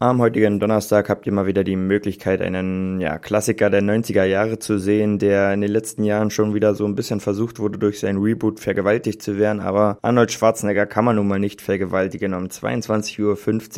Am heutigen Donnerstag habt ihr mal wieder die Möglichkeit, einen ja, Klassiker der 90er Jahre zu sehen, der in den letzten Jahren schon wieder so ein bisschen versucht wurde, durch sein Reboot vergewaltigt zu werden. Aber Arnold Schwarzenegger kann man nun mal nicht vergewaltigen. Um 22.15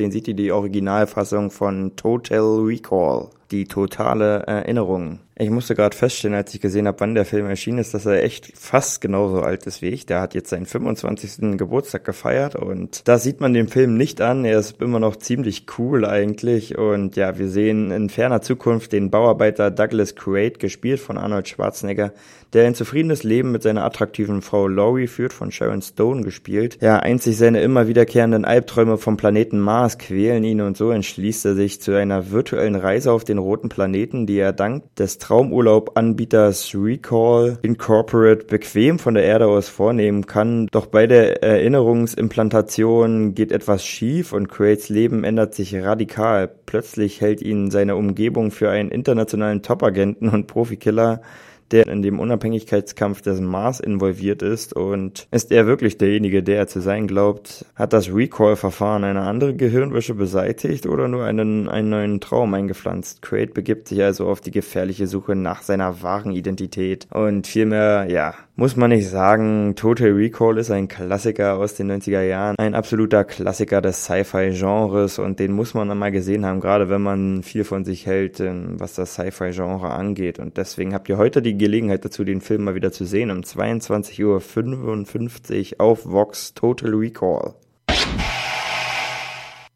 Uhr sieht ihr die Originalfassung von Total Recall die totale Erinnerung. Ich musste gerade feststellen, als ich gesehen habe, wann der Film erschienen ist, dass er echt fast genauso alt ist wie ich. Der hat jetzt seinen 25. Geburtstag gefeiert und da sieht man den Film nicht an. Er ist immer noch ziemlich cool eigentlich und ja, wir sehen in ferner Zukunft den Bauarbeiter Douglas Quaid, gespielt von Arnold Schwarzenegger, der ein zufriedenes Leben mit seiner attraktiven Frau Laurie führt, von Sharon Stone gespielt. Ja, einzig seine immer wiederkehrenden Albträume vom Planeten Mars quälen ihn und so entschließt er sich zu einer virtuellen Reise auf den roten Planeten, die er dank des Traumurlaub-Anbieters Recall Incorporate bequem von der Erde aus vornehmen kann. Doch bei der Erinnerungsimplantation geht etwas schief und Quaids Leben ändert sich radikal. Plötzlich hält ihn seine Umgebung für einen internationalen Top-Agenten und Profikiller, der in dem Unabhängigkeitskampf des Mars involviert ist und ist er wirklich derjenige, der er zu sein glaubt? Hat das Recall-Verfahren eine andere Gehirnwäsche beseitigt oder nur einen, einen neuen Traum eingepflanzt? Quaid begibt sich also auf die gefährliche Suche nach seiner wahren Identität und vielmehr, ja, muss man nicht sagen, Total Recall ist ein Klassiker aus den 90er Jahren, ein absoluter Klassiker des Sci-Fi-Genres und den muss man einmal gesehen haben, gerade wenn man viel von sich hält, ähm, was das Sci-Fi-Genre angeht. Und deswegen habt ihr heute die Gelegenheit dazu, den Film mal wieder zu sehen, um 22.55 Uhr auf Vox Total Recall.